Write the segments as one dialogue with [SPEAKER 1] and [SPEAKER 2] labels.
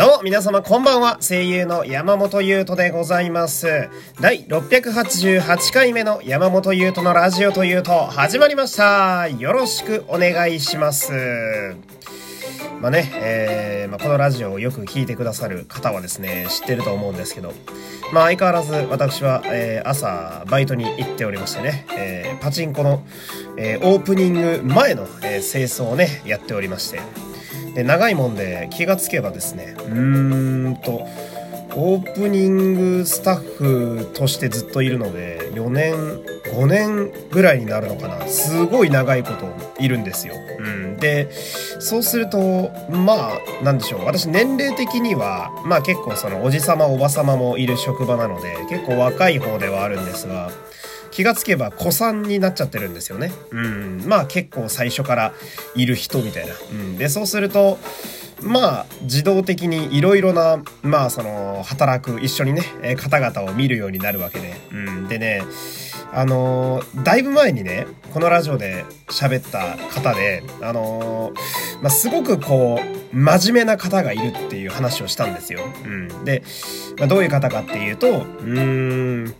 [SPEAKER 1] どうも、皆様こんばんは。声優の山本優斗でございます。第688回目の山本優斗のラジオというと、始まりました。よろしくお願いします。まあね、えー、まあ、このラジオをよく聞いてくださる方はですね、知ってると思うんですけど、まあ相変わらず私は、えー、朝バイトに行っておりましてね、えー、パチンコの、えー、オープニング前の、えー、清掃をね、やっておりまして、で長いもんで気がつけばですねうーんとオープニングスタッフとしてずっといるので4年5年ぐらいになるのかな。すごい長いこといるんですよ。うん、でそうするとまあなんでしょう。私年齢的にはまあ結構そのおじさまおばさまもいる職場なので結構若い方ではあるんですが気がつけば子さんになっちゃってるんですよね。うん。まあ結構最初からいる人みたいな。うん。で、そうすると、まあ自動的にいろいろな、まあその、働く、一緒にね、方々を見るようになるわけで。うん。でね、あのー、だいぶ前にね、このラジオで喋った方で、あのー、まあ、すごくこう、真面目な方がいるっていう話をしたんですよ。うん。で、まあ、どういう方かっていうと、うん、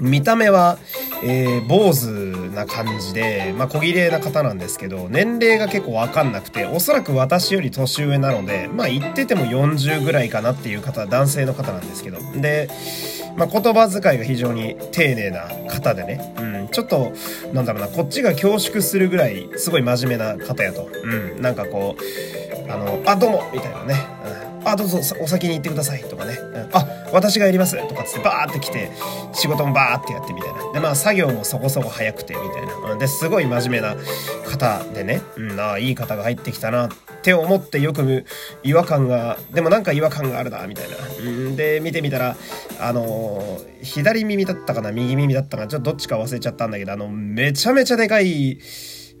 [SPEAKER 1] 見た目は、えー、坊主な感じで、まあ、小綺麗な方なんですけど、年齢が結構わかんなくて、おそらく私より年上なので、まあ、言ってても40ぐらいかなっていう方、男性の方なんですけど。で、まあ、言葉遣いが非常に丁寧な方でね、うん、ちょっと、なんだろうな、こっちが恐縮するぐらい、すごい真面目な方やと。うん、なんかこう、あの、あ、どうもみたいなね。うんあ、どうぞお先に行ってくださいとかね。うん、あ、私がやりますとかつってバーって来て、仕事もバーってやってみたいな。で、まあ作業もそこそこ早くてみたいな。で、すごい真面目な方でね、うん、ああ、いい方が入ってきたなって思ってよく違和感が、でもなんか違和感があるな、みたいな。うん、で、見てみたら、あのー、左耳だったかな、右耳だったかな、ちょっとどっちか忘れちゃったんだけど、あの、めちゃめちゃでかい、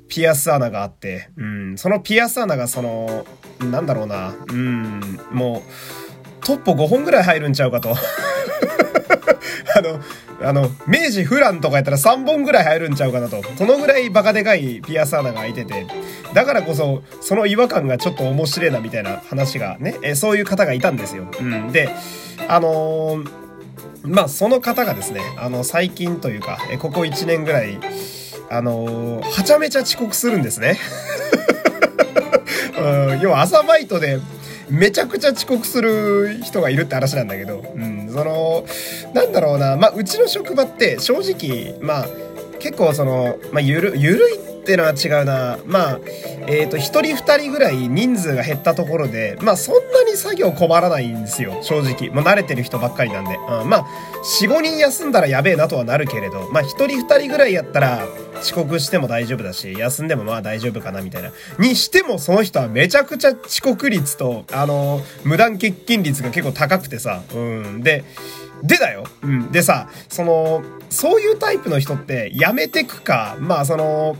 [SPEAKER 1] ピアス穴があって、うん、そのピアス穴がその、なんだろうな、うん、もう、トッポ5本ぐらい入るんちゃうかと。あの、あの、明治フランとかやったら3本ぐらい入るんちゃうかなと。そのぐらいバカでかいピアス穴が開いてて、だからこそ、その違和感がちょっと面白いなみたいな話がね、えそういう方がいたんですよ。うん。で、あのー、まあ、その方がですね、あの、最近というか、えここ1年ぐらい、あのー、はちゃめちゃ遅刻するんですね。うん、要は朝バイトでめちゃくちゃ遅刻する人がいるって話なんだけど、うん、その、なんだろうな、まあ、うちの職場って正直、まあ、結構その、まあ、ゆる、ゆるいってっていうのは違うな。まあ、えっ、ー、と、一人二人ぐらい人数が減ったところで、まあ、そんなに作業困らないんですよ、正直。もう慣れてる人ばっかりなんで。うん、まあ、四五人休んだらやべえなとはなるけれど、まあ、一人二人ぐらいやったら、遅刻しても大丈夫だし、休んでもまあ大丈夫かな、みたいな。にしても、その人はめちゃくちゃ遅刻率と、あの無断欠勤率が結構高くてさ、うん。で、でだよ。うん。でさ、その、そういうタイプの人ってやめてくか、まあその、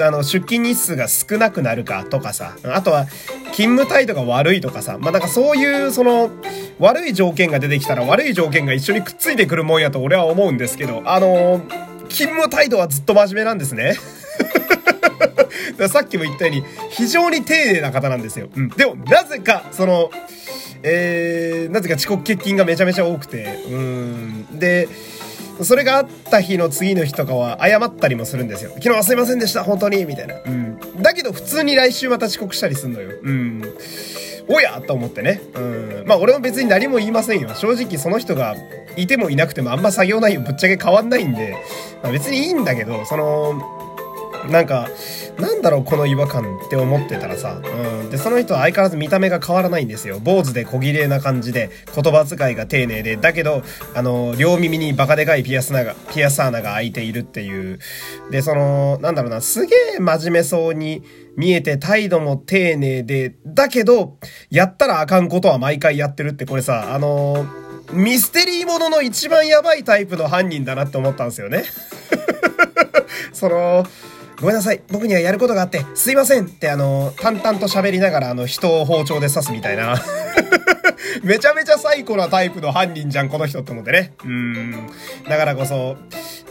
[SPEAKER 1] あの、出勤日数が少なくなるかとかさ、あとは、勤務態度が悪いとかさ、まあ、なんかそういう、その、悪い条件が出てきたら悪い条件が一緒にくっついてくるもんやと俺は思うんですけど、あの勤務態度はずっと真面目なんですね。さっきも言ったように、非常に丁寧な方なんですよ。うん。でも、なぜか、その、えー、なぜか遅刻欠勤がめちゃめちゃ多くて、うん。で、それがあった日の次の日とかは謝ったりもするんですよ。昨日はすいませんでした、本当に、みたいな。うん。だけど普通に来週また遅刻したりすんのよ。うん。おやと思ってね。うん。まあ俺も別に何も言いませんよ。正直その人がいてもいなくてもあんま作業内容ぶっちゃけ変わんないんで、まあ、別にいいんだけど、その、なんか、なんだろう、この違和感って思ってたらさ、うん。で、その人は相変わらず見た目が変わらないんですよ。坊主で小綺麗な感じで、言葉遣いが丁寧で、だけど、あの、両耳にバカでかいピアス穴が、ピアス穴が開いているっていう。で、その、なんだろうな、すげえ真面目そうに見えて態度も丁寧で、だけど、やったらあかんことは毎回やってるって、これさ、あのミステリーものの一番やばいタイプの犯人だなって思ったんですよね。その、ごめんなさい。僕にはやることがあって、すいませんってあの、淡々と喋りながらあの、人を包丁で刺すみたいな。めちゃめちゃサイコなタイプの犯人じゃん、この人って思ってね。うん。だからこそ、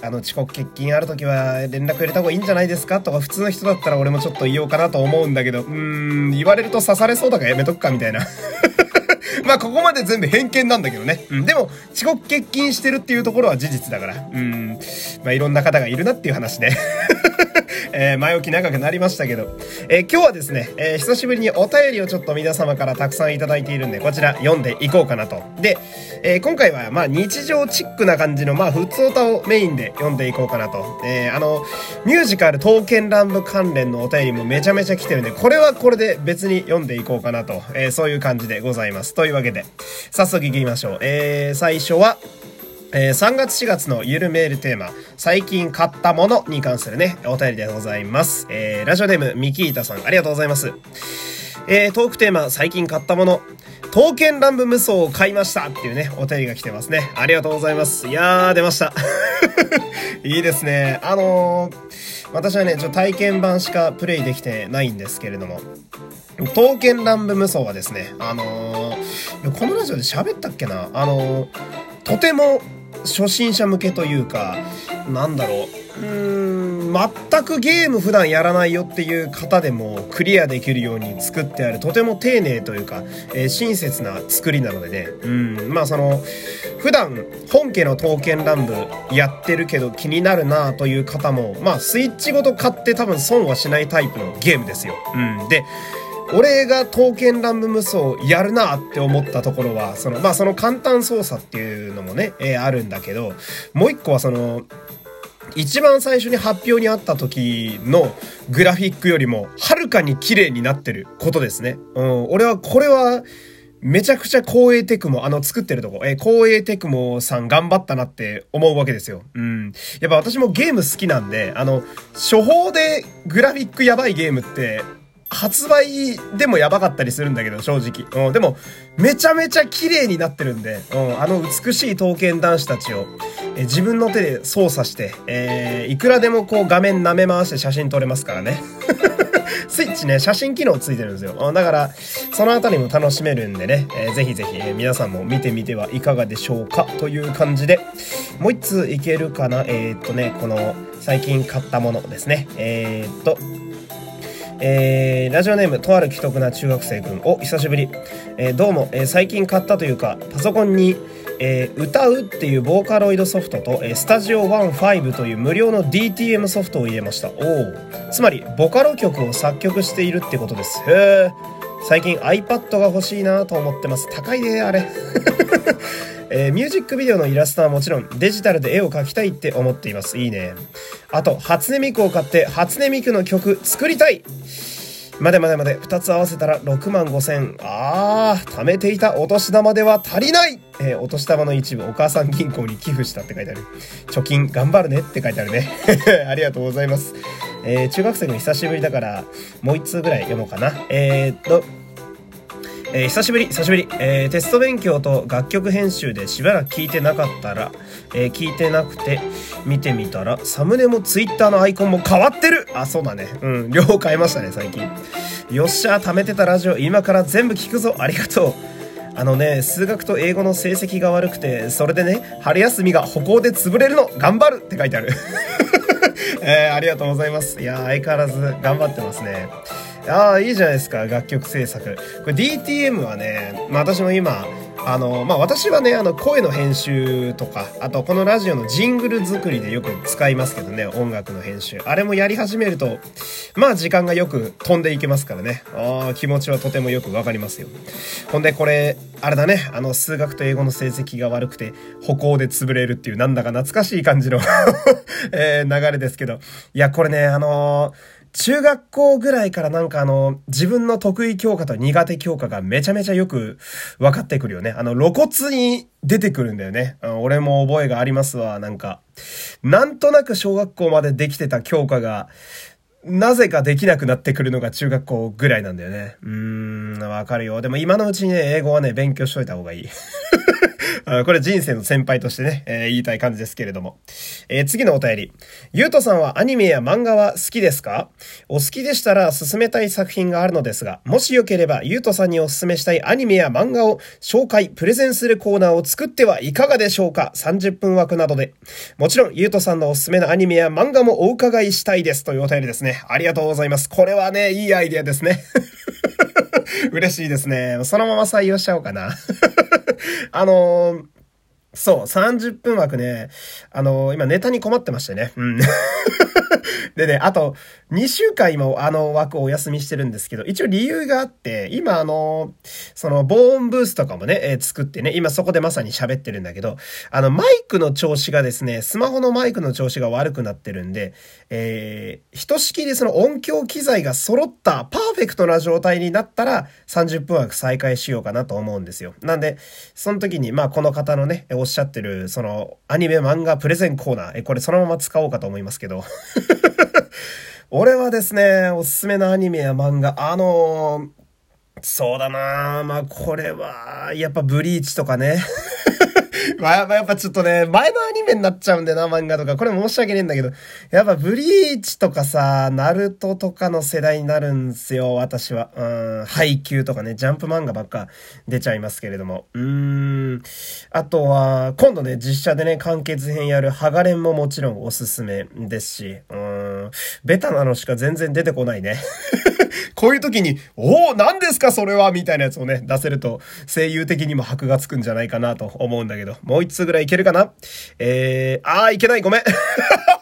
[SPEAKER 1] あの、遅刻欠勤ある時は連絡入れた方がいいんじゃないですか？とか、普通の人だったら俺もちょっと言おうかなと思うんだけど、うーん、言われると刺されそうだからやめとくか、みたいな。まあ、ここまで全部偏見なんだけどね。うん、でも、遅刻欠勤してるっていうところは事実だから。うん。まあ、いろんな方がいるなっていう話ね。えー、前置き長くなりましたけど、えー、今日はですね、えー、久しぶりにお便りをちょっと皆様からたくさんいただいているんで、こちら読んでいこうかなと。で、え今回はまあ日常チックな感じのまあ普通歌をメインで読んでいこうかなと。えあの、ミュージカル刀剣乱舞関連のお便りもめちゃめちゃ来てるんで、これはこれで別に読んでいこうかなと、えそういう感じでございます。というわけで、早速行きましょう。え最初は、えー、3月4月のゆるメールテーマ、最近買ったものに関するね、お便りでございます。えー、ラジオネーム、ミキータさん、ありがとうございます。えー、トークテーマ、最近買ったもの、刀剣乱舞無双を買いましたっていうね、お便りが来てますね。ありがとうございます。いやー、出ました。いいですね。あのー、私はね、ちょっと体験版しかプレイできてないんですけれども、刀剣乱舞無双はですね、あのー、このラジオで喋ったっけな？あのー、とても初心者向けというか、なんだろう。うーん、全くゲーム普段やらないよっていう方でもクリアできるように作ってある、とても丁寧というか、えー、親切な作りなのでね。うん、まあその、普段本家の刀剣乱舞やってるけど気になるなという方も、まあスイッチごと買って多分損はしないタイプのゲームですよ。うん。で、俺が刀剣乱舞無双やるなって思ったところは、その、まあその簡単操作っていうのもね、えー、あるんだけど、もう一個はその、一番最初に発表にあった時のグラフィックよりも、はるかに綺麗になってることですね。うん、俺はこれは、めちゃくちゃ光栄テクモ、あの作ってるとこ、えー、光栄テクモさん頑張ったなって思うわけですよ。うん。やっぱ私もゲーム好きなんで、あの、初歩でグラフィックやばいゲームって発売でもやばかったりするんだけど、正直。うん、でも、めちゃめちゃ綺麗になってるんで、うん、あの美しい刀剣男子たちを、え自分の手で操作して、えー、いくらでもこう画面舐め回して写真撮れますからね。スイッチね、写真機能ついてるんですよ。だから、そのあたりも楽しめるんでね、えー、ぜひぜひ、えー、皆さんも見てみてはいかがでしょうかという感じで、もう一通いけるかな？えー、っとね、この、最近買ったものですね。えー、っと、えー、ラジオネームとある既得な中学生くんお久しぶり、えー、どうも、えー、最近買ったというかパソコンに、えー、歌うっていうボーカロイドソフトと、えー、スタジオ15という無料の DTM ソフトを入れました。おおつまりボカロ曲を作曲しているってことです。へえ最近 iPad が欲しいなと思ってます。高いねあれ。えー、ミュージックビデオのイラストはもちろんデジタルで絵を描きたいって思っています。いいね。あと、初音ミクを買って初音ミクの曲作りたいまでまでまで、2つ合わせたら6万5千。あー、貯めていたお年玉では足りないえー、お年玉の一部、お母さん銀行に寄付したって書いてある。貯金頑張るねって書いてあるね。ありがとうございます。えー、中学生の久しぶりだから、もう1通ぐらい読もうかな。えー、っと、えー、久しぶり、久しぶり、えー、テスト勉強と楽曲編集でしばらく聞いてなかったら、えー、聞いてなくて、見てみたら、サムネもツイッターのアイコンも変わってるあ、そうだね。うん、両方変えましたね、最近。よっしゃ、貯めてたラジオ、今から全部聞くぞ、ありがとう。あのね、数学と英語の成績が悪くて、それでね、春休みが歩行で潰れるの、頑張るって書いてある。えー、ありがとうございます。いや相変わらず頑張ってますね。ああ、いいじゃないですか、楽曲制作。これ DTM はね、まあ私も今、あの、まあ私はね、あの声の編集とか、あとこのラジオのジングル作りでよく使いますけどね、音楽の編集。あれもやり始めると、まあ時間がよく飛んでいけますからね。ああ、気持ちはとてもよくわかりますよ。ほんでこれ、あれだね、あの数学と英語の成績が悪くて、歩行で潰れるっていうなんだか懐かしい感じの えー、流れですけど。いや、これね、あのー中学校ぐらいからなんかあの、自分の得意教科と苦手教科がめちゃめちゃよく分かってくるよね。あの、露骨に出てくるんだよね。俺も覚えがありますわ、なんか。なんとなく小学校までできてた教科が、なぜかできなくなってくるのが中学校ぐらいなんだよね。うーん、わかるよ。でも今のうちにね、英語はね、勉強しといた方がいい。これ人生の先輩としてね、えー、言いたい感じですけれども。えー、次のお便り。ゆうとさんはアニメや漫画は好きですか？お好きでしたら進めたい作品があるのですが、もしよければゆうとさんにお勧めしたいアニメや漫画を紹介、プレゼンするコーナーを作ってはいかがでしょうか ?30 分枠などで。もちろん、ゆうとさんのおすすめのアニメや漫画もお伺いしたいですというお便りですね。ありがとうございます。これはね、いいアイデアですね。嬉しいですね。そのまま採用しちゃおうかな。あのーそう、30分枠ね、あのー、今ネタに困ってましてね。うん。でね、あと、2週間今、あの枠をお休みしてるんですけど、一応理由があって、今あの、その、防音ブースとかもね、えー、作ってね、今そこでまさに喋ってるんだけど、あの、マイクの調子がですね、スマホのマイクの調子が悪くなってるんで、えー、ひとしきりその音響機材が揃ったパーフェクトな状態になったら、30分枠再開しようかなと思うんですよ。なんで、その時に、まあ、この方のね、おっしゃってる、その、アニメ漫画プレゼンコーナー、え、これそのまま使おうかと思いますけど。俺はですね、おすすめのアニメや漫画、あのー、そうだなまあこれは、やっぱブリーチとかね。まあ、やっぱちょっとね、前のアニメになっちゃうんだよな、漫画とか。これ申し訳ねえんだけど。やっぱブリーチとかさ、ナルトとかの世代になるんすよ、私は。うん、配給とかね、ジャンプ漫画ばっか出ちゃいますけれども。うーん。あとは、今度ね、実写でね、完結編やるハガレンももちろんおすすめですし。うん、ベタなのしか全然出てこないね。こういう時に、おお何ですかそれはみたいなやつをね、出せると声優的にも箔がつくんじゃないかなと思うんだけど、もう一通ぐらいいけるかな？えー、あーいけないごめん。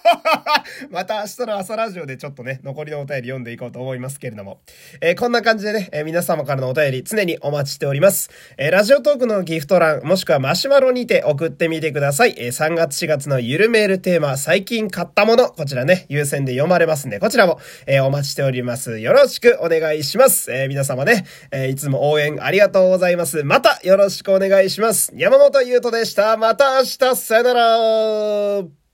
[SPEAKER 1] また明日の朝ラジオでちょっとね、残りのお便り読んでいこうと思いますけれども。えー、こんな感じでね、えー、皆様からのお便り常にお待ちしております。えー、ラジオトークのギフト欄、もしくはマシュマロにて送ってみてください。え3月4月のゆるメールテーマ、最近買ったもの、こちらね、優先で読まれますんで、こちらも、えお待ちしております。よろしくお願いします。え皆様ね、えいつも応援ありがとうございます。またよろしくお願いします。山本優斗でした。また明日、さよなら